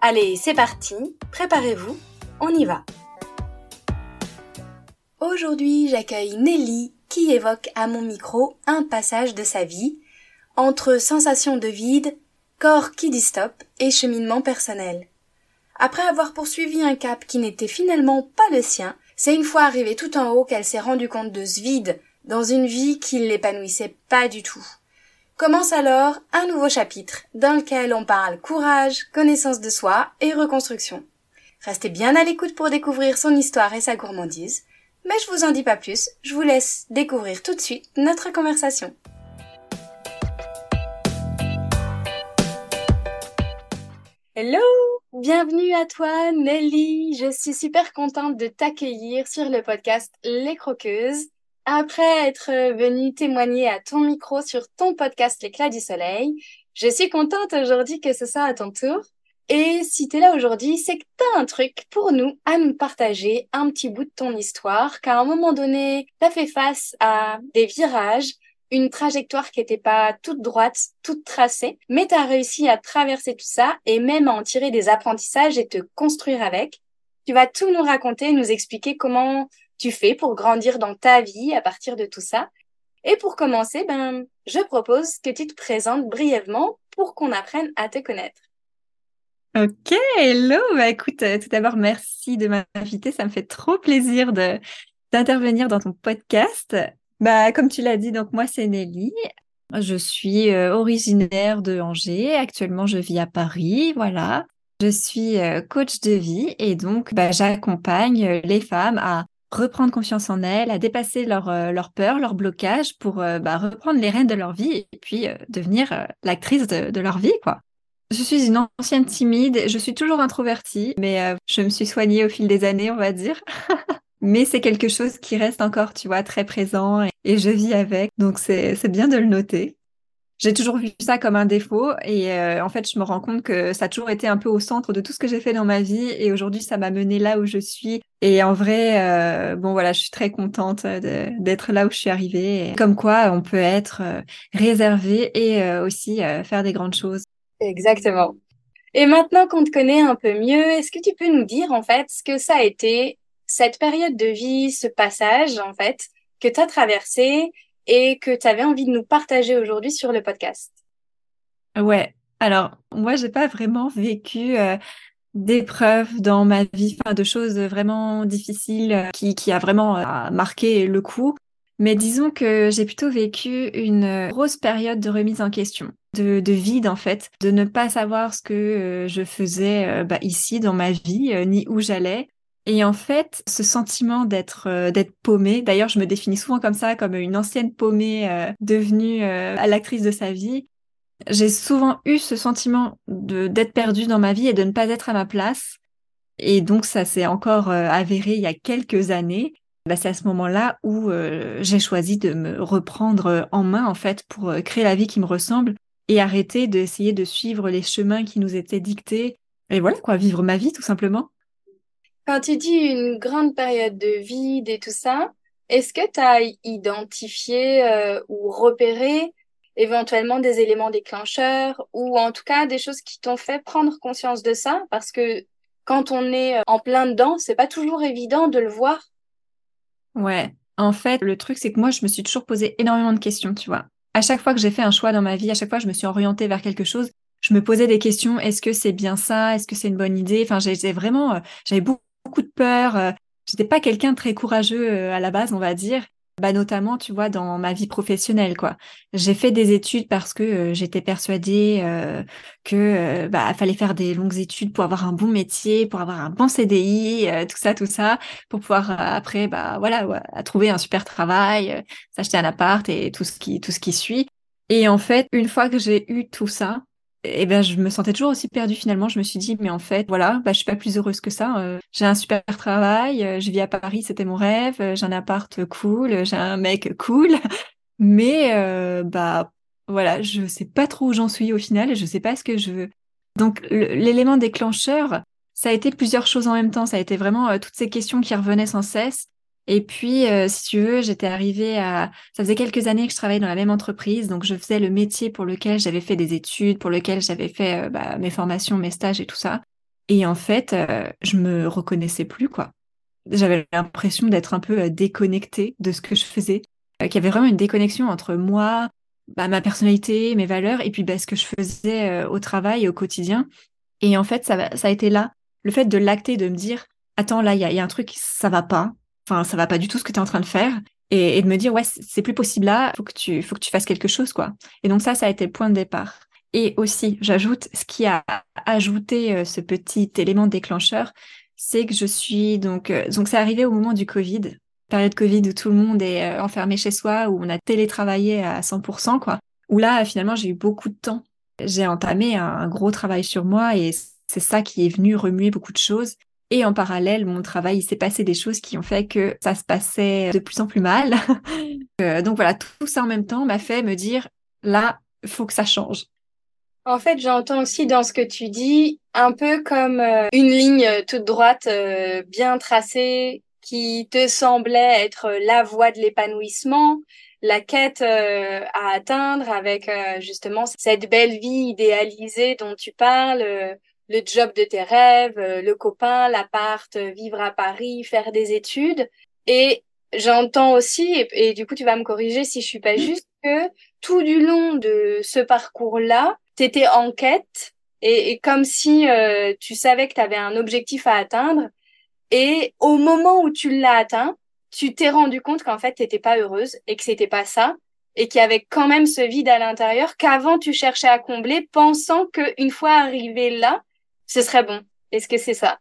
Allez, c'est parti, préparez-vous, on y va. Aujourd'hui, j'accueille Nelly qui évoque à mon micro un passage de sa vie entre sensation de vide, corps qui dit stop et cheminement personnel. Après avoir poursuivi un cap qui n'était finalement pas le sien, c'est une fois arrivée tout en haut qu'elle s'est rendue compte de ce vide dans une vie qui ne l'épanouissait pas du tout. Commence alors un nouveau chapitre dans lequel on parle courage, connaissance de soi et reconstruction. Restez bien à l'écoute pour découvrir son histoire et sa gourmandise, mais je vous en dis pas plus, je vous laisse découvrir tout de suite notre conversation. Hello Bienvenue à toi Nelly, je suis super contente de t'accueillir sur le podcast Les Croqueuses. Après être venue témoigner à ton micro sur ton podcast L'éclat du soleil, je suis contente aujourd'hui que ce soit à ton tour. Et si tu es là aujourd'hui, c'est que tu as un truc pour nous à nous partager, un petit bout de ton histoire, qu'à un moment donné, tu as fait face à des virages, une trajectoire qui n'était pas toute droite, toute tracée, mais tu as réussi à traverser tout ça et même à en tirer des apprentissages et te construire avec. Tu vas tout nous raconter, nous expliquer comment tu fais pour grandir dans ta vie à partir de tout ça. Et pour commencer, ben, je propose que tu te présentes brièvement pour qu'on apprenne à te connaître. Ok, hello. Bah, écoute, euh, tout d'abord, merci de m'inviter. Ça me fait trop plaisir de d'intervenir dans ton podcast. Bah, comme tu l'as dit, donc moi c'est Nelly. Je suis euh, originaire de Angers. Actuellement, je vis à Paris. Voilà. Je suis euh, coach de vie et donc bah, j'accompagne les femmes à reprendre confiance en elles, à dépasser leur, leur peur, leur blocage pour bah, reprendre les rênes de leur vie et puis devenir l'actrice de, leur vie, quoi. Je suis une ancienne timide, je suis toujours introvertie, mais je me suis soignée au fil des années, on va dire. mais c'est quelque chose qui reste encore, tu vois, très présent et, je vis avec. Donc c'est bien de le noter. J'ai toujours vu ça comme un défaut et euh, en fait, je me rends compte que ça a toujours été un peu au centre de tout ce que j'ai fait dans ma vie et aujourd'hui, ça m'a mené là où je suis. Et en vrai, euh, bon voilà, je suis très contente d'être là où je suis arrivée. comme quoi, on peut être euh, réservé et aussi faire des grandes choses. Exactement. Et maintenant qu'on te connaît un peu mieux, est-ce que tu peux nous dire en fait ce que ça a été cette période de vie, ce passage, en fait, que tu as traversé et que tu avais envie de nous partager aujourd'hui sur le podcast. Ouais. Alors, moi, j'ai pas vraiment vécu euh, d'épreuves dans ma vie, de choses vraiment difficiles euh, qui, a vraiment euh, marqué le coup. Mais disons que j'ai plutôt vécu une grosse période de remise en question, de, de vide en fait, de ne pas savoir ce que je faisais bah, ici dans ma vie, ni où j'allais, et en fait, ce sentiment d'être euh, d'être paumée, d'ailleurs, je me définis souvent comme ça, comme une ancienne paumée euh, devenue euh, l'actrice de sa vie. J'ai souvent eu ce sentiment de d'être perdue dans ma vie et de ne pas être à ma place. Et donc, ça s'est encore avéré il y a quelques années. Bah, c'est à ce moment-là où j'ai choisi de me reprendre en main, en fait, pour créer la vie qui me ressemble et arrêter d'essayer de suivre les chemins qui nous étaient dictés. Et voilà, quoi, vivre ma vie, tout simplement. Quand tu dis une grande période de vide et tout ça, est-ce que tu as identifié euh, ou repéré éventuellement des éléments déclencheurs ou en tout cas des choses qui t'ont fait prendre conscience de ça? Parce que quand on est en plein dedans, c'est pas toujours évident de le voir. Ouais, en fait, le truc, c'est que moi, je me suis toujours posé énormément de questions, tu vois. À chaque fois que j'ai fait un choix dans ma vie, à chaque fois que je me suis orientée vers quelque chose, je me posais des questions. Est-ce que c'est bien ça? Est-ce que c'est une bonne idée? Enfin, j'ai vraiment, euh, j'avais beaucoup beaucoup de peur. Euh, j'étais pas quelqu'un de très courageux euh, à la base, on va dire. Bah notamment, tu vois, dans ma vie professionnelle, quoi. J'ai fait des études parce que euh, j'étais persuadée que bah fallait faire des longues études pour avoir un bon métier, pour avoir un bon CDI, tout ça, tout ça, pour pouvoir après, bah voilà, trouver un super travail, s'acheter un appart et tout ce qui tout ce qui suit. Et en fait, une fois que j'ai eu tout ça, et ben je me sentais toujours aussi perdue finalement. Je me suis dit mais en fait voilà, bah je suis pas plus heureuse que ça. Euh, j'ai un super travail, euh, je vis à Paris, c'était mon rêve. Euh, j'ai un appart cool, j'ai un mec cool, mais bah voilà, je sais pas trop où j'en suis au final et je sais pas ce que je veux. Donc l'élément déclencheur, ça a été plusieurs choses en même temps. Ça a été vraiment toutes ces questions qui revenaient sans cesse. Et puis, euh, si tu veux, j'étais arrivée à... Ça faisait quelques années que je travaillais dans la même entreprise, donc je faisais le métier pour lequel j'avais fait des études, pour lequel j'avais fait euh, bah, mes formations, mes stages et tout ça. Et en fait, euh, je me reconnaissais plus, quoi. J'avais l'impression d'être un peu déconnectée de ce que je faisais, qu'il y avait vraiment une déconnexion entre moi, bah, ma personnalité, mes valeurs, et puis bah, ce que je faisais au travail, au quotidien. Et en fait, ça, ça a été là, le fait de l'acter, de me dire, attends, là, il y y a, un truc, ça va pas enfin ça va pas du tout ce que tu es en train de faire. Et, de me dire ouais c'est plus possible là faut que tu faut que tu fasses quelque chose quoi. Et donc ça ça a été le point de départ. Et aussi j'ajoute ce qui a ajouté euh, ce petit élément déclencheur c'est que je suis donc euh, donc c'est arrivé au moment du Covid période Covid où tout le monde est euh, enfermé chez soi où on a télétravaillé à 100% quoi. Où là finalement j'ai eu beaucoup de temps. J'ai entamé un gros travail sur moi et c'est ça qui est venu remuer beaucoup de choses et en parallèle, mon travail, il s'est passé des choses qui ont fait que ça se passait de plus en plus mal. Euh, donc voilà, tout ça en même temps m'a fait me dire, là, faut que ça change. En fait, j'entends aussi dans ce que tu dis un peu comme euh, une ligne toute droite euh, bien tracée qui te semblait être la voie de l'épanouissement, la quête à atteindre avec justement cette belle vie idéalisée dont tu parles, le job de tes rêves, euh, le copain, l'appart, euh, vivre à Paris, faire des études. Et j'entends aussi, et, du coup tu vas me corriger si je suis pas juste, que tout du long de ce parcours-là, tu étais en quête et, comme si euh, tu savais que tu avais un objectif à atteindre. Et au moment où tu l'as atteint, tu t'es rendu compte qu'en fait, tu n'étais pas heureuse et que c'était pas ça et qu'il y avait quand même ce vide à l'intérieur qu'avant tu cherchais à combler, pensant qu'une fois arrivé là, ce serait bon. Est-ce que c'est ça?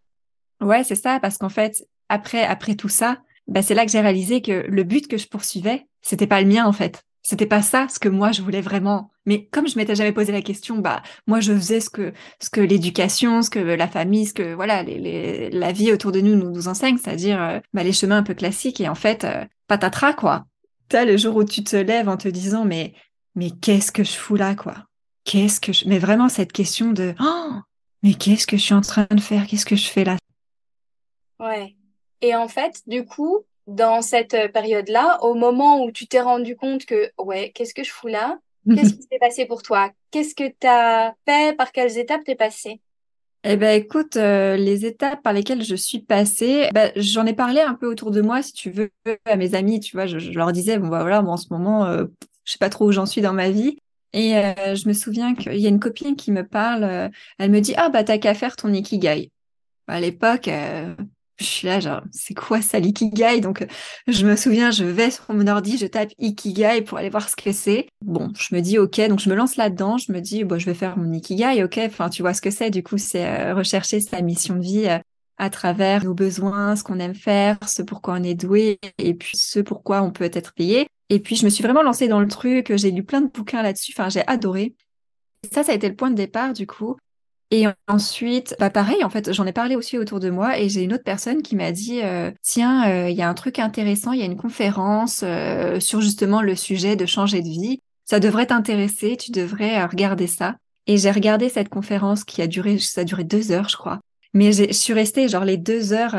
Ouais, c'est ça, parce qu'en fait, après, après tout ça, bah, c'est là que j'ai réalisé que le but que je poursuivais, c'était pas le mien en fait. C'était pas ça ce que moi je voulais vraiment. Mais comme je m'étais jamais posé la question, bah moi je faisais ce que ce que l'éducation, ce que la famille, ce que voilà les, la vie autour de nous nous, enseigne, c'est-à-dire euh, bah, les chemins un peu classiques. Et en fait, euh, patatras quoi. T'as le jour où tu te lèves en te disant mais mais qu'est-ce que je fous là quoi? Qu'est-ce que je... Mais vraiment cette question de oh, mais qu'est-ce que je suis en train de faire? Qu'est-ce que je fais là? Ouais. Et en fait, du coup, dans cette euh, période-là, au moment où tu t'es rendu compte que, ouais, qu'est-ce que je fous là? Qu'est-ce qui s'est passé pour toi? Qu'est-ce que tu as fait? Par quelles étapes t'es passé eh ben écoute, euh, les étapes par lesquelles je suis passée, ben, j'en ai parlé un peu autour de moi, si tu veux, à mes amis, tu vois, je, leur disais, bon bah voilà, moi en ce moment, euh, je sais pas trop où j'en suis dans ma vie. Et euh, je me souviens qu'il y a une copine qui me parle, euh, elle me dit Ah, bah, t'as qu'à faire ton ikigai. À l'époque, euh, je suis là, genre, c'est quoi ça l'ikigai? Donc, je me souviens, je vais sur mon ordi, je tape ikigai pour aller voir ce que c'est. Bon, je me dis Ok, donc je me lance là-dedans, je me dis Bon, je vais faire mon ikigai, ok, enfin, tu vois ce que c'est. Du coup, c'est rechercher sa mission de vie à travers nos besoins, ce qu'on aime faire, ce pourquoi on est doué et puis ce pourquoi on peut être payé. Et puis, je me suis vraiment lancée dans le truc. J'ai lu plein de bouquins là-dessus. Enfin, j'ai adoré. ça, ça a été le point de départ, du coup. Et ensuite, bah pareil, en fait, j'en ai parlé aussi autour de moi et j'ai une autre personne qui m'a dit euh, tiens, euh, il y a un truc intéressant, il y a une conférence euh, sur justement le sujet de changer de vie. Ça devrait t'intéresser, tu devrais regarder ça. Et j'ai regardé cette conférence qui a duré, ça a duré deux heures, je crois. Mais je suis restée genre les deux heures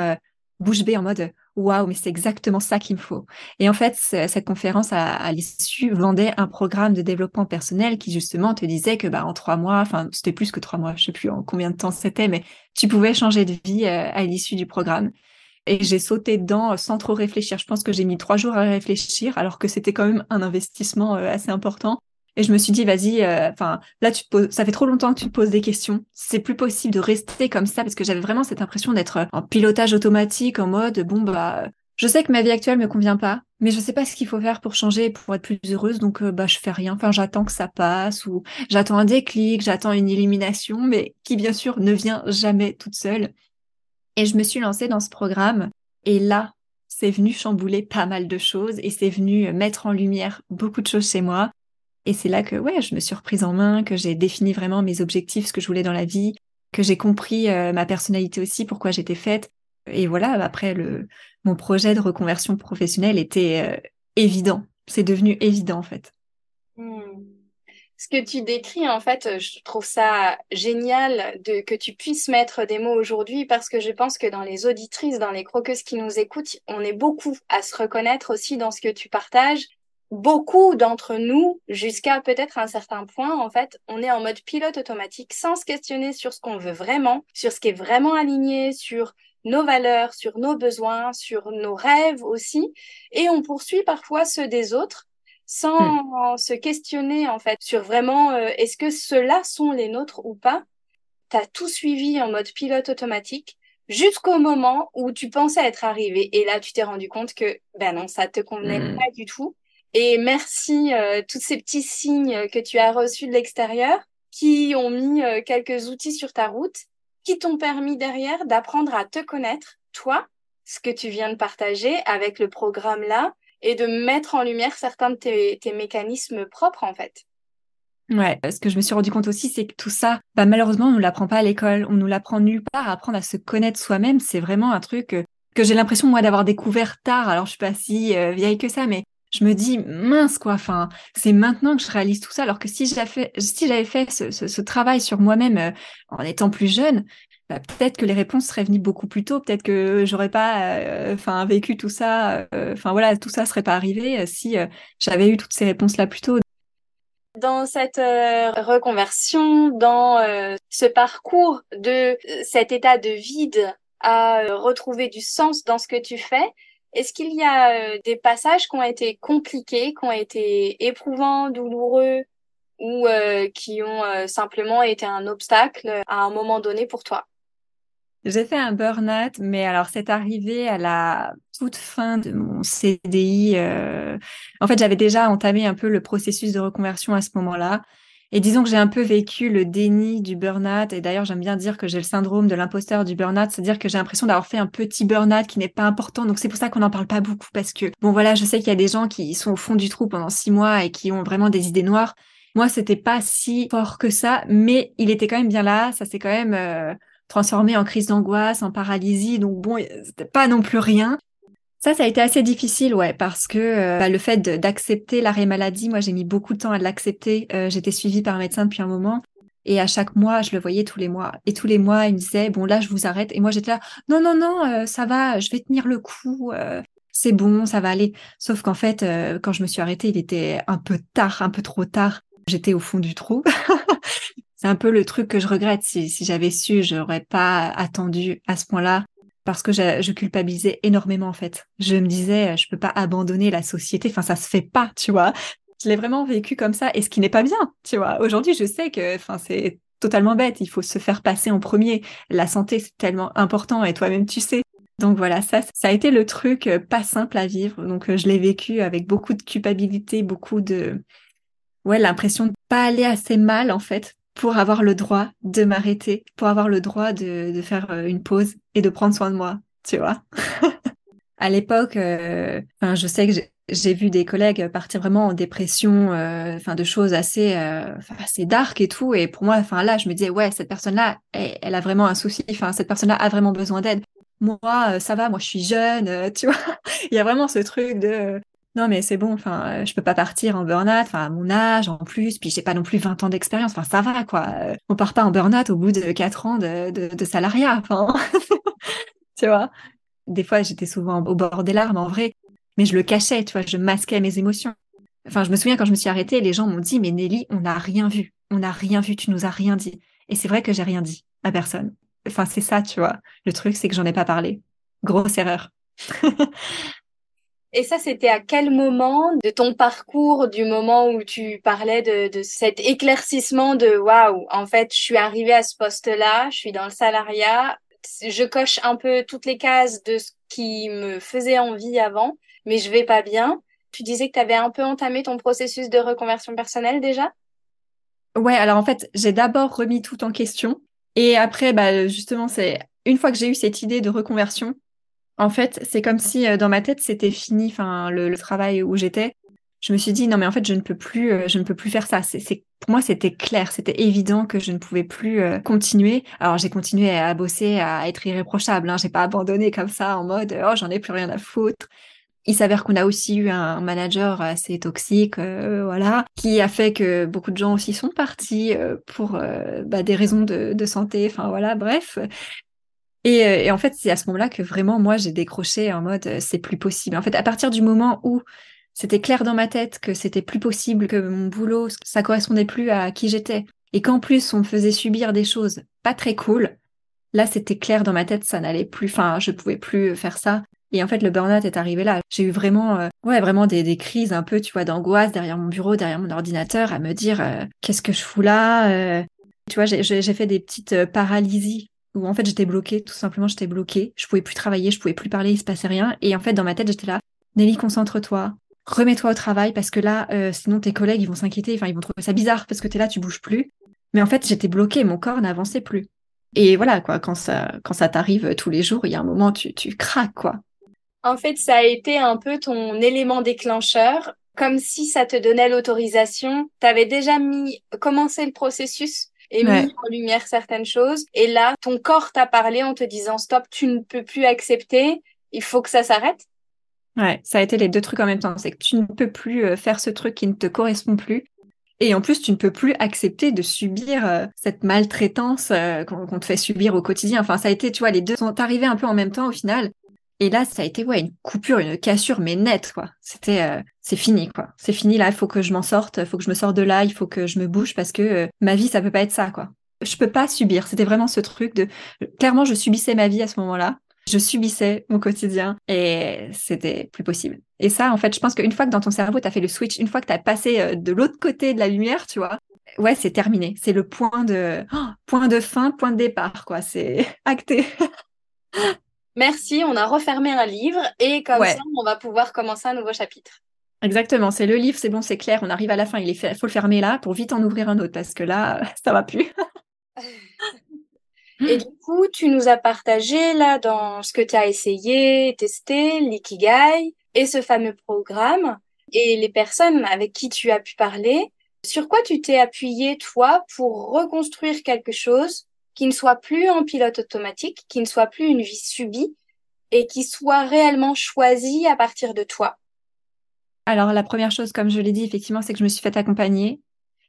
bouche bée en mode waouh, mais c'est exactement ça qu'il me faut. Et en fait, cette conférence à, l'issue vendait un programme de développement personnel qui justement te disait que bah en trois mois, enfin c'était plus que trois mois, je sais plus en combien de temps c'était, mais tu pouvais changer de vie euh, à l'issue du programme. Et j'ai sauté dedans sans trop réfléchir. Je pense que j'ai mis trois jours à réfléchir, alors que c'était quand même un investissement euh, assez important. Et je me suis dit, vas-y, euh, enfin, là, tu poses, ça fait trop longtemps que tu te poses des questions. C'est plus possible de rester comme ça parce que j'avais vraiment cette impression d'être en pilotage automatique, en mode, bon, bah, je sais que ma vie actuelle me convient pas, mais je sais pas ce qu'il faut faire pour changer, pour être plus heureuse, donc, euh, bah, je fais rien. Enfin, j'attends que ça passe ou j'attends un déclic, j'attends une élimination, mais qui, bien sûr, ne vient jamais toute seule. Et je me suis lancée dans ce programme. Et là, c'est venu chambouler pas mal de choses et c'est venu mettre en lumière beaucoup de choses chez moi. Et c'est là que, ouais, je me suis reprise en main, que j'ai défini vraiment mes objectifs, ce que je voulais dans la vie, que j'ai compris euh, ma personnalité aussi, pourquoi j'étais faite. Et voilà, après, le, mon projet de reconversion professionnelle était euh, évident. C'est devenu évident, en fait. Hmm. Ce que tu décris, en fait, je trouve ça génial de, que tu puisses mettre des mots aujourd'hui parce que je pense que dans les auditrices, dans les croqueuses qui nous écoutent, on est beaucoup à se reconnaître aussi dans ce que tu partages beaucoup d'entre nous, jusqu'à peut-être un certain point, en fait, on est en mode pilote automatique sans se questionner sur ce qu'on veut vraiment, sur ce qui est vraiment aligné, sur nos valeurs, sur nos besoins, sur nos rêves aussi. Et on poursuit parfois ceux des autres sans hmm. se questionner, en fait, sur vraiment euh, est-ce que ceux-là sont les nôtres ou pas. T'as tout suivi en mode pilote automatique jusqu'au moment où tu pensais être arrivé. Et là, tu t'es rendu compte que, ben non, ça te convenait hmm. pas du tout et merci euh, tous ces petits signes que tu as reçus de l'extérieur qui ont mis euh, quelques outils sur ta route, qui t'ont permis derrière d'apprendre à te connaître, toi, ce que tu viens de partager avec le programme là, et de mettre en lumière certains de tes, mécanismes propres en fait. Ouais, ce que je me suis rendu compte aussi, c'est que tout ça, bah, malheureusement, on ne l'apprend pas à l'école, on nous l'apprend nulle part. Apprendre à se connaître soi-même, c'est vraiment un truc que, j'ai l'impression moi d'avoir découvert tard. Alors je suis pas si euh, vieille que ça, mais je me dis mince quoi enfin c'est maintenant que je réalise tout ça alors que si j'avais fait si j'avais fait ce, travail sur moi-même euh, en étant plus jeune bah, peut-être que les réponses seraient venues beaucoup plus tôt peut-être que j'aurais pas euh, enfin vécu tout ça euh, enfin voilà tout ça serait pas arrivé si j'avais eu toutes ces réponses là plus tôt. Dans cette reconversion dans ce parcours de cet état de vide à retrouver du sens dans ce que tu fais est-ce qu'il y a euh, des passages qui ont été compliqués, qui ont été éprouvants, douloureux ou euh, qui ont euh, simplement été un obstacle à un moment donné pour toi? J'ai fait un burn-out, mais alors c'est arrivé à la toute fin de mon CDI. En fait, j'avais déjà entamé un peu le processus de reconversion à ce moment-là. Et disons que j'ai un peu vécu le déni du burn-out. Et d'ailleurs, j'aime bien dire que j'ai le syndrome de l'imposteur du burn-out, c'est-à-dire que j'ai l'impression d'avoir fait un petit burn-out qui n'est pas important. Donc c'est pour ça qu'on n'en parle pas beaucoup parce que bon voilà, je sais qu'il y a des gens qui sont au fond du trou pendant six mois et qui ont vraiment des idées noires. Moi, c'était pas si fort que ça, mais il était quand même bien là. Ça s'est quand même euh, transformé en crise d'angoisse, en paralysie. Donc bon, c'était pas non plus rien. Ça, ça a été assez difficile, ouais, parce que euh, bah, le fait d'accepter l'arrêt maladie, moi, j'ai mis beaucoup de temps à l'accepter. Euh, j'étais suivie par un médecin depuis un moment. Et à chaque mois, je le voyais tous les mois. Et tous les mois, il me disait, bon, là, je vous arrête. Et moi, j'étais là, non, non, non, euh, ça va, je vais tenir le coup. c'est bon, ça va aller. Sauf qu'en fait, quand je me suis arrêtée, il était un peu tard, un peu trop tard. J'étais au fond du trou. c'est un peu le truc que je regrette. Si, si j'avais su, j'aurais pas attendu à ce point-là parce que je, culpabilisais énormément en fait. Je me disais, je peux pas abandonner la société, enfin ça se fait pas, tu vois. Je l'ai vraiment vécu comme ça, et ce qui n'est pas bien, tu vois. Aujourd'hui, je sais que, enfin c'est totalement bête. Il faut se faire passer en premier. La santé c'est tellement important, et toi-même tu sais. Donc voilà, ça, ça a été le truc euh, pas simple à vivre. Donc euh, je l'ai vécu avec beaucoup de culpabilité, beaucoup de, ouais, l'impression de pas aller assez mal en fait pour avoir le droit de m'arrêter, pour avoir le droit de, de, faire euh, une pause et de prendre soin de moi, tu vois. à l'époque, euh, enfin, je sais que j'ai vu des collègues partir vraiment en dépression, euh, enfin de choses assez, euh, assez dark et tout. Et pour moi, enfin là, je me disais ouais, cette personne-là, elle, elle, a vraiment un souci. Enfin, cette personne-là a vraiment besoin d'aide. Moi, ça va, moi je suis jeune, tu vois. Il y a vraiment ce truc de non mais c'est bon, enfin, euh, je peux pas partir en burn-out, enfin, à mon âge en plus, puis j'ai pas non plus 20 ans d'expérience, enfin, ça va, quoi. Euh, on part pas en burn-out au bout de 4 ans de, salariat, tu vois. Des fois, j'étais souvent au bord des larmes, en vrai, mais je le cachais, tu vois, je masquais mes émotions. Enfin, je me souviens quand je me suis arrêtée, les gens m'ont dit, mais Nelly, on n'a rien vu, on n'a rien vu, tu nous as rien dit. Et c'est vrai que j'ai rien dit à personne. Enfin, c'est ça, tu vois. Le truc, c'est que j'en ai pas parlé. Grosse erreur. Et ça, c'était à quel moment de ton parcours, du moment où tu parlais de, cet éclaircissement de waouh, en fait, je suis arrivée à ce poste-là, je suis dans le salariat, je coche un peu toutes les cases de ce qui me faisait envie avant, mais je vais pas bien. Tu disais que tu avais un peu entamé ton processus de reconversion personnelle déjà? Ouais, alors en fait, j'ai d'abord remis tout en question. Et après, bah, justement, c'est une fois que j'ai eu cette idée de reconversion, en fait, c'est comme si euh, dans ma tête, c'était fini, enfin, le, travail où j'étais. je me suis dit non mais en fait je ne peux plus euh, je ne peux plus faire ça. C'est pour moi c'était clair. C'était évident que je ne pouvais plus euh, continuer. Alors j'ai continué à bosser à être irréprochable hein, j'ai pas abandonné comme ça en mode oh j'en ai plus rien à foutre. Il s'avère qu'on a aussi eu un manager assez toxique, voilà, qui a fait que beaucoup de gens aussi sont partis pour bah, des raisons de, de santé, enfin voilà, bref. Et, et, en fait, c'est à ce moment-là que vraiment, moi, j'ai décroché en mode, c'est plus possible. En fait, à partir du moment où c'était clair dans ma tête que c'était plus possible, que mon boulot, ça correspondait plus à qui j'étais. Et qu'en plus, on me faisait subir des choses pas très cool. Là, c'était clair dans ma tête, ça n'allait plus. Enfin, je pouvais plus faire ça. Et en fait, le burn-out est arrivé là. J'ai eu vraiment, euh, ouais, vraiment des, crises un peu, tu vois, d'angoisse derrière mon bureau, derrière mon ordinateur, à me dire euh, qu'est-ce que je fous là. Euh. Tu vois, j'ai fait des petites paralysies où en fait j'étais bloquée, tout simplement, j'étais bloquée. Je pouvais plus travailler, je pouvais plus parler, il se passait rien. Et en fait, dans ma tête, j'étais là, Nelly, concentre-toi, remets-toi au travail parce que là, euh, sinon tes collègues, ils vont s'inquiéter, enfin, ils vont trouver ça bizarre parce que tu es là, tu bouges plus. Mais en fait, j'étais bloquée, mon corps n'avançait plus. Et voilà, quoi, quand ça, quand ça t'arrive tous les jours, il y a un moment, tu, tu craques, quoi. En fait, ça a été un peu ton élément déclencheur, comme si ça te donnait l'autorisation. Tu avais déjà mis, commencé le processus et mis en lumière certaines choses. Et là, ton corps t'a parlé en te disant, stop, tu ne peux plus accepter, il faut que ça s'arrête. Ouais, ça a été les deux trucs en même temps. C'est que tu ne peux plus euh, faire ce truc qui ne te correspond plus. Et en plus, tu ne peux plus accepter de subir euh, cette maltraitance euh, qu'on te fait subir au quotidien. Enfin, ça a été, tu vois, les deux sont arrivés un peu en même temps au final. Et là, ça a été ouais une coupure, une cassure, mais nette quoi. C'était, c'est fini quoi. C'est fini là. Il faut que je m'en sorte. Il faut que je me sorte de là. Il faut que je me bouge parce que ma vie, ça peut pas être ça quoi. Je peux pas subir. C'était vraiment ce truc de. Clairement, je subissais ma vie à ce moment-là je subissais mon quotidien et c'était plus possible. Et ça, en fait, je pense qu'une fois que dans ton cerveau, tu as fait le switch, une fois que tu as passé euh, de l'autre côté de la lumière, tu vois, ouais, c'est terminé. C'est le point de, oh, point de fin, point de départ, quoi. C'est acté. Merci, on a refermé un livre et comme ça, on va pouvoir commencer un nouveau chapitre. Exactement, c'est le livre, c'est bon, c'est clair, on arrive à la fin, il faut le fermer là pour vite en ouvrir un autre parce que là, ça va plus. Et du coup, tu nous as partagé là dans ce que tu as essayé, testé, l'ikigai et ce fameux programme et les personnes avec qui tu as pu parler. Sur quoi tu t'es appuyé toi pour reconstruire quelque chose qui ne soit plus en pilote automatique, qui ne soit plus une vie subie et qui soit réellement choisie à partir de toi. Alors la première chose, comme je l'ai dit, effectivement, c'est que je me suis fait accompagner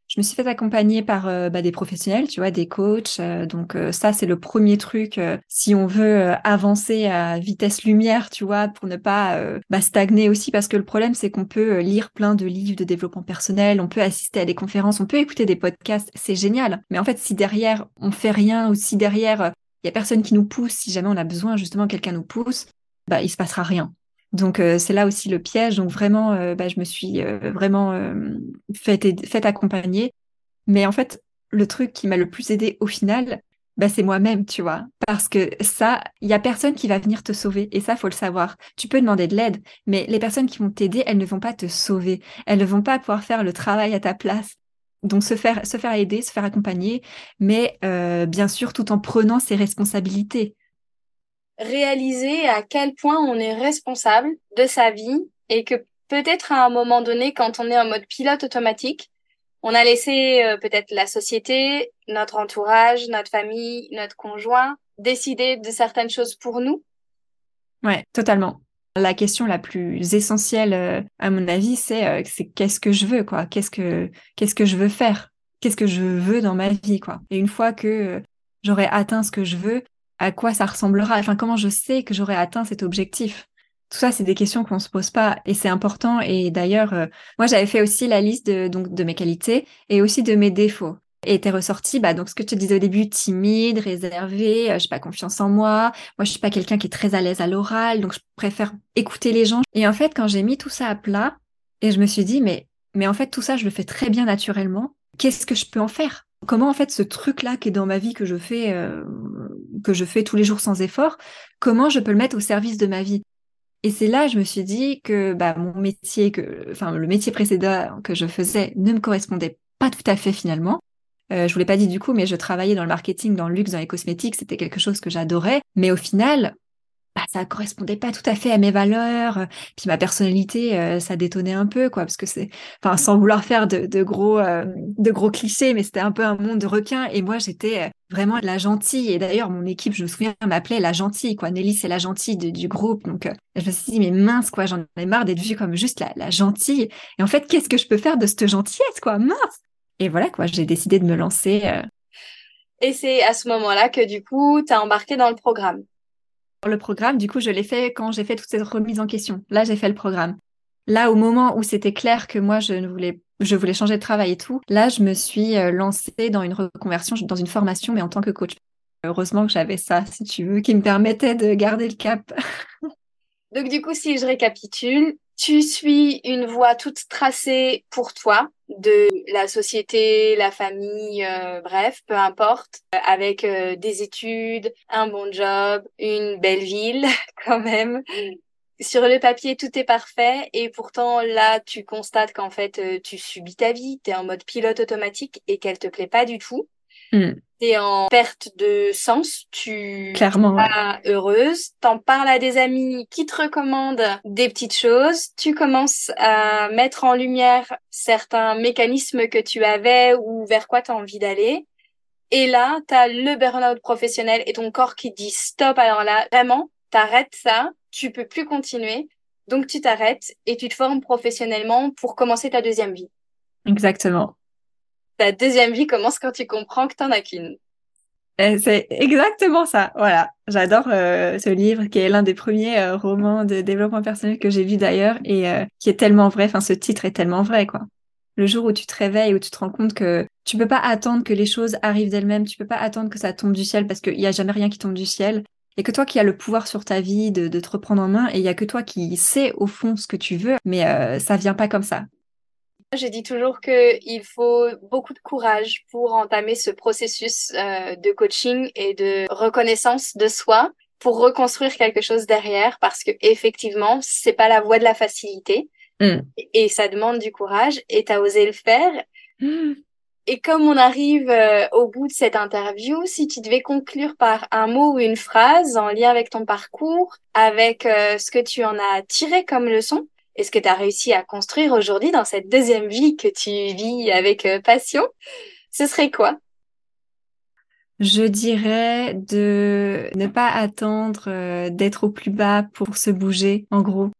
je me suis fait accompagner par euh, bah, des professionnels, tu vois, des coachs. Euh, donc euh, ça, c'est le premier truc si on veut avancer à vitesse lumière, tu vois, pour ne pas bah, stagner aussi, parce que le problème, c'est qu'on peut lire plein de livres de développement personnel, on peut assister à des conférences, on peut écouter des podcasts, c'est génial. Mais en fait, si derrière on fait rien ou si derrière il y a personne qui nous pousse, si jamais on a besoin justement quelqu'un nous pousse, bah il se passera rien. Donc euh, c'est là aussi le piège. Donc vraiment, euh, bah, je me suis euh, vraiment fait, fait accompagner. Mais en fait, le truc qui m'a le plus aidé au final, bah, c'est moi-même, tu vois. Parce que ça, il y a personne qui va venir te sauver. Et ça, faut le savoir. Tu peux demander de l'aide, mais les personnes qui vont t'aider, elles ne vont pas te sauver. Elles ne vont pas pouvoir faire le travail à ta place. Donc se faire, se faire aider, se faire accompagner, mais bien sûr tout en prenant ses responsabilités réaliser à quel point on est responsable de sa vie et que peut-être à un moment donné, quand on est en mode pilote automatique, on a laissé euh, peut-être la société, notre entourage, notre famille, notre conjoint décider de certaines choses pour nous. Ouais, totalement. La question la plus essentielle, euh, à mon avis, c'est euh, c'est qu'est-ce que je veux, quoi? Qu'est-ce que qu'est-ce que je veux faire? Qu'est-ce que je veux dans ma vie, quoi? Et une fois que j'aurai atteint ce que je veux, à quoi ça ressemblera, enfin comment je sais que j'aurai atteint cet objectif? Tout ça, c'est des questions qu'on se pose pas et c'est important. Et d'ailleurs, euh, moi, j'avais fait aussi la liste de, donc, de mes qualités et aussi de mes défauts. Et était ressorti, bah, donc ce que je te disais au début, timide, réservé, euh, j'ai pas confiance en moi. Moi, je suis pas quelqu'un qui est très à l'aise à l'oral, donc je préfère écouter les gens. Et en fait, quand j'ai mis tout ça à plat, et je me suis dit, mais, mais en fait, tout ça, je le fais très bien naturellement. Qu'est-ce que je peux en faire? Comment en fait ce truc-là qui est dans ma vie que je fais, euh, que je fais tous les jours sans effort, comment je peux le mettre au service de ma vie? Et c'est là, je me suis dit que bah, mon métier, que, enfin le métier précédent que je faisais, ne me correspondait pas tout à fait finalement. Euh, je vous l'ai pas dit du coup, mais je travaillais dans le marketing, dans le luxe, dans les cosmétiques, c'était quelque chose que j'adorais. Mais au final, bah, ça correspondait pas tout à fait à mes valeurs. Puis ma personnalité, ça détonnait un peu, quoi, parce que c'est, enfin, sans vouloir faire de, gros, de gros clichés, mais c'était un peu un monde de requins. Et moi, j'étais vraiment la gentille. Et d'ailleurs, mon équipe, je me souviens, m'appelait la gentille, quoi. Nelly, c'est la gentille du groupe. Donc, je me suis dit, mais mince, quoi, j'en ai marre d'être vue comme juste la, la gentille. Et en fait, qu'est-ce que je peux faire de cette gentillesse, quoi, mince. Et voilà, quoi, j'ai décidé de me lancer. Et c'est à ce moment-là que du coup, tu as embarqué dans le programme. Le programme, du coup, je l'ai fait quand j'ai fait toute cette remise en question. Là, j'ai fait le programme. Là, au moment où c'était clair que moi, je voulais, je voulais changer de travail et tout, là, je me suis euh, lancée dans une reconversion, dans une formation, mais en tant que coach. Heureusement que j'avais ça, si tu veux, qui me permettait de garder le cap. Donc, du coup, si je récapitule, tu suis une voie toute tracée pour toi de la société, la famille, euh, bref, peu importe, avec euh, des études, un bon job, une belle ville quand même. Sur le papier, tout est parfait et pourtant là, tu constates qu'en fait, euh, tu subis ta vie, tu es en mode pilote automatique et qu'elle te plaît pas du tout. Mm t'es en perte de sens, tu Clairement, pas heureuse, t'en parles à des amis qui te recommandent des petites choses, tu commences à mettre en lumière certains mécanismes que tu avais ou vers quoi tu as envie d'aller. Et là, tu as le burn-out professionnel et ton corps qui dit stop. Alors là, vraiment, t'arrêtes ça, tu peux plus continuer. Donc tu t'arrêtes et tu te formes professionnellement pour commencer ta deuxième vie. Exactement ta deuxième vie commence quand tu comprends que t'en as qu'une. C'est exactement ça. Voilà. J'adore euh, ce livre qui est l'un des premiers euh, romans de développement personnel que j'ai vu d'ailleurs et euh, qui est tellement vrai. Enfin, ce titre est tellement vrai, quoi. Le jour où tu te réveilles, où tu te rends compte que tu peux pas attendre que les choses arrivent d'elles-mêmes, tu peux pas attendre que ça tombe du ciel parce qu'il y a jamais rien qui tombe du ciel et que toi qui as le pouvoir sur ta vie de, te reprendre en main et il y a que toi qui sais au fond ce que tu veux, mais ça vient pas comme ça. J'ai dit toujours qu'il faut beaucoup de courage pour entamer ce processus euh, de coaching et de reconnaissance de soi pour reconstruire quelque chose derrière parce que effectivement c'est pas la voie de la facilité mm. et ça demande du courage et t'as osé le faire mm. et comme on arrive euh, au bout de cette interview si tu devais conclure par un mot ou une phrase en lien avec ton parcours avec euh, ce que tu en as tiré comme leçon et ce que tu as réussi à construire aujourd'hui dans cette deuxième vie que tu vis avec euh, passion, ce serait quoi? Je dirais de ne pas attendre euh, d'être au plus bas pour se bouger, en gros.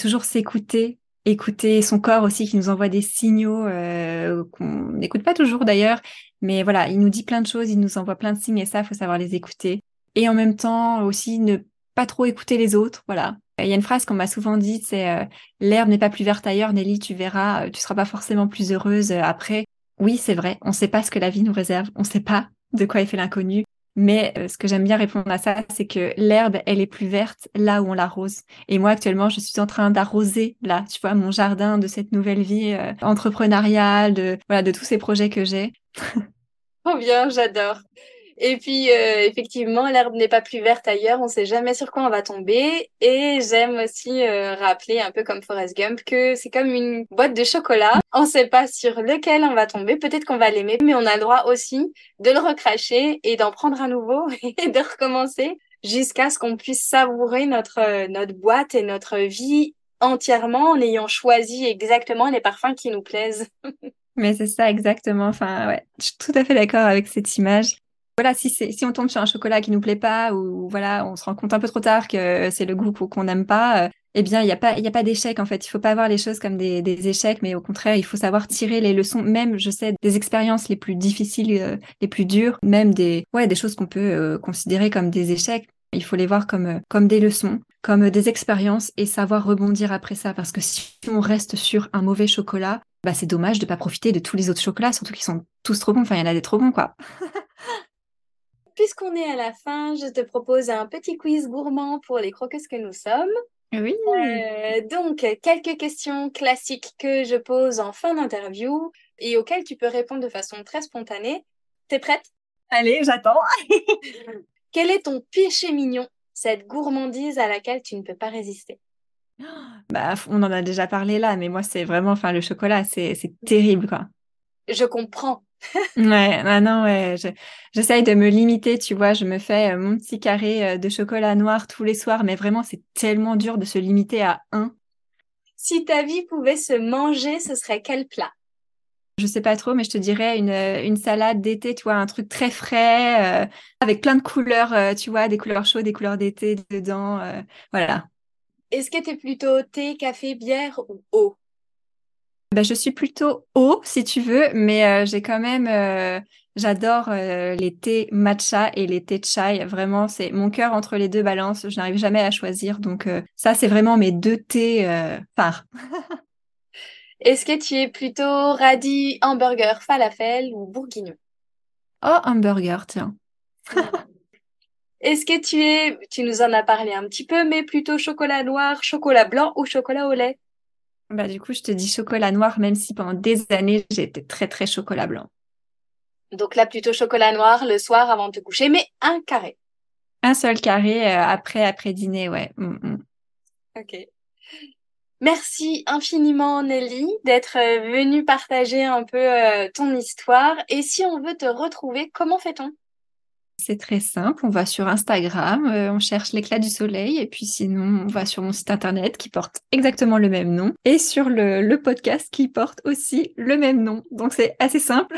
Toujours s'écouter, écouter son corps aussi qui nous envoie des signaux euh, qu'on n'écoute pas toujours d'ailleurs, mais voilà, il nous dit plein de choses, il nous envoie plein de signes et ça, faut savoir les écouter. Et en même temps aussi ne pas trop écouter les autres, voilà. Il y a une phrase qu'on m'a souvent dit, c'est euh, l'herbe n'est pas plus verte ailleurs, Nelly, tu verras, euh, tu seras pas forcément plus heureuse euh, après. Oui, c'est vrai, on ne sait pas ce que la vie nous réserve, on ne sait pas de quoi est fait l'inconnu. Mais ce que j'aime bien répondre à ça, c'est que l'herbe, elle est plus verte là où on l'arrose. Et moi, actuellement, je suis en train d'arroser là, tu vois, mon jardin de cette nouvelle vie entrepreneuriale, de voilà, de tous ces projets que j'ai. Trop bien, j'adore. Et puis, euh, effectivement, l'herbe n'est pas plus verte ailleurs. On ne sait jamais sur quoi on va tomber. Et j'aime aussi euh, rappeler, un peu comme Forrest Gump, que c'est comme une boîte de chocolat. On ne sait pas sur lequel on va tomber. Peut-être qu'on va l'aimer, mais on a le droit aussi de le recracher et d'en prendre un nouveau et de recommencer jusqu'à ce qu'on puisse savourer notre, euh, notre boîte et notre vie entièrement en ayant choisi exactement les parfums qui nous plaisent. Mais c'est ça exactement. Enfin, ouais, je suis tout à fait d'accord avec cette image voilà, si, si on tombe sur un chocolat qui nous plaît pas ou voilà, on se rend compte un peu trop tard que c'est le goût qu'on n'aime pas, euh, eh bien, il n'y a pas, a pas d'échec en fait. Il faut pas voir les choses comme des, échecs, mais au contraire, il faut savoir tirer les leçons. Même, je sais, des expériences les plus difficiles, euh, les plus dures, même des, ouais, des choses qu'on peut euh, considérer comme des échecs. Il faut les voir comme, comme des leçons, comme des expériences et savoir rebondir après ça. Parce que si on reste sur un mauvais chocolat, bah, c'est dommage de pas profiter de tous les autres chocolats, surtout qu'ils sont tous trop bons. Enfin, il y en a des trop bons, quoi. puisqu'on est à la fin, je te propose un petit quiz gourmand pour les croqueuses que nous sommes. Oui. Euh, donc, quelques questions classiques que je pose en fin d'interview et auxquelles tu peux répondre de façon très spontanée. T'es prête? Allez, j'attends. Quel est ton péché mignon, cette gourmandise à laquelle tu ne peux pas résister? Bah, on en a déjà parlé là, mais moi, c'est vraiment, enfin, le chocolat, c'est terrible, quoi. Je comprends ouais, ah non, ouais, j'essaye de me limiter, tu vois, je me fais mon petit carré de chocolat noir tous les soirs, mais vraiment, c'est tellement dur de se limiter à un. Si ta vie pouvait se manger, ce serait quel plat? Je sais pas trop, mais je te dirais une, une salade d'été, tu vois, un truc très frais, euh, avec plein de couleurs, euh, tu vois, des couleurs chaudes, des couleurs d'été dedans, euh, voilà. Est-ce que tu es plutôt thé, café, bière ou eau? Ben, Je suis plutôt eau, si tu veux, mais j'ai quand même, j'adore les thés matcha et les thés chai. Vraiment, c'est mon cœur entre les deux balance. Je n'arrive jamais à choisir. Donc ça, c'est vraiment mes deux thés phares. Est-ce que tu es plutôt radis, hamburger, falafel ou bourguignon? Oh, hamburger, tiens. Est-ce que tu es, tu nous en as parlé un petit peu, mais plutôt chocolat noir, chocolat blanc ou chocolat au lait? Bah du coup, je te dis chocolat noir, même si pendant des années, j'étais très très chocolat blanc. Donc là, plutôt chocolat noir le soir avant de te coucher, mais un carré. Un seul carré euh, après après dîner, ouais. Mm, mm. Ok. Merci infiniment Nelly d'être euh, venue partager un peu euh, ton histoire. Et si on veut te retrouver, comment fait-on? C'est très simple, on va sur Instagram, euh, on cherche l'éclat du soleil et puis sinon on va sur mon site internet qui porte exactement le même nom et sur le, le podcast qui porte aussi le même nom. Donc c'est assez simple.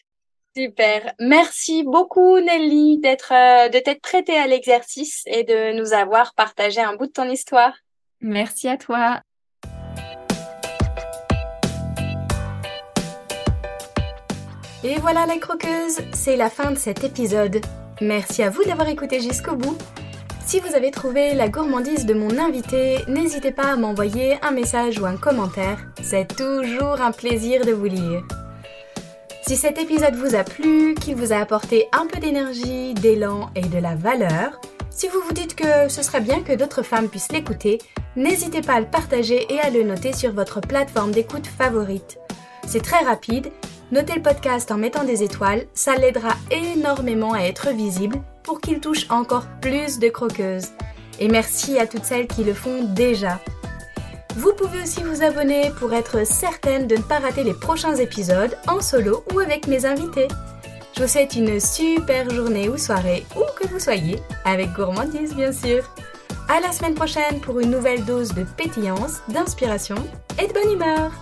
Super. Merci beaucoup Nelly d'être de t'être prêtée à l'exercice et de nous avoir partagé un bout de ton histoire. Merci à toi. Et voilà les croqueuses, c'est la fin de cet épisode. Merci à vous d'avoir écouté jusqu'au bout. Si vous avez trouvé la gourmandise de mon invité, n'hésitez pas à m'envoyer un message ou un commentaire. C'est toujours un plaisir de vous lire. Si cet épisode vous a plu, qu'il vous a apporté un peu d'énergie, d'élan et de la valeur, si vous vous dites que ce serait bien que d'autres femmes puissent l'écouter, n'hésitez pas à le partager et à le noter sur votre plateforme d'écoute favorite. C'est très rapide Notez le podcast en mettant des étoiles, ça l'aidera énormément à être visible pour qu'il touche encore plus de croqueuses. Et merci à toutes celles qui le font déjà. Vous pouvez aussi vous abonner pour être certaine de ne pas rater les prochains épisodes en solo ou avec mes invités. Je vous souhaite une super journée ou soirée, où que vous soyez, avec gourmandise bien sûr. À la semaine prochaine pour une nouvelle dose de pétillance, d'inspiration et de bonne humeur.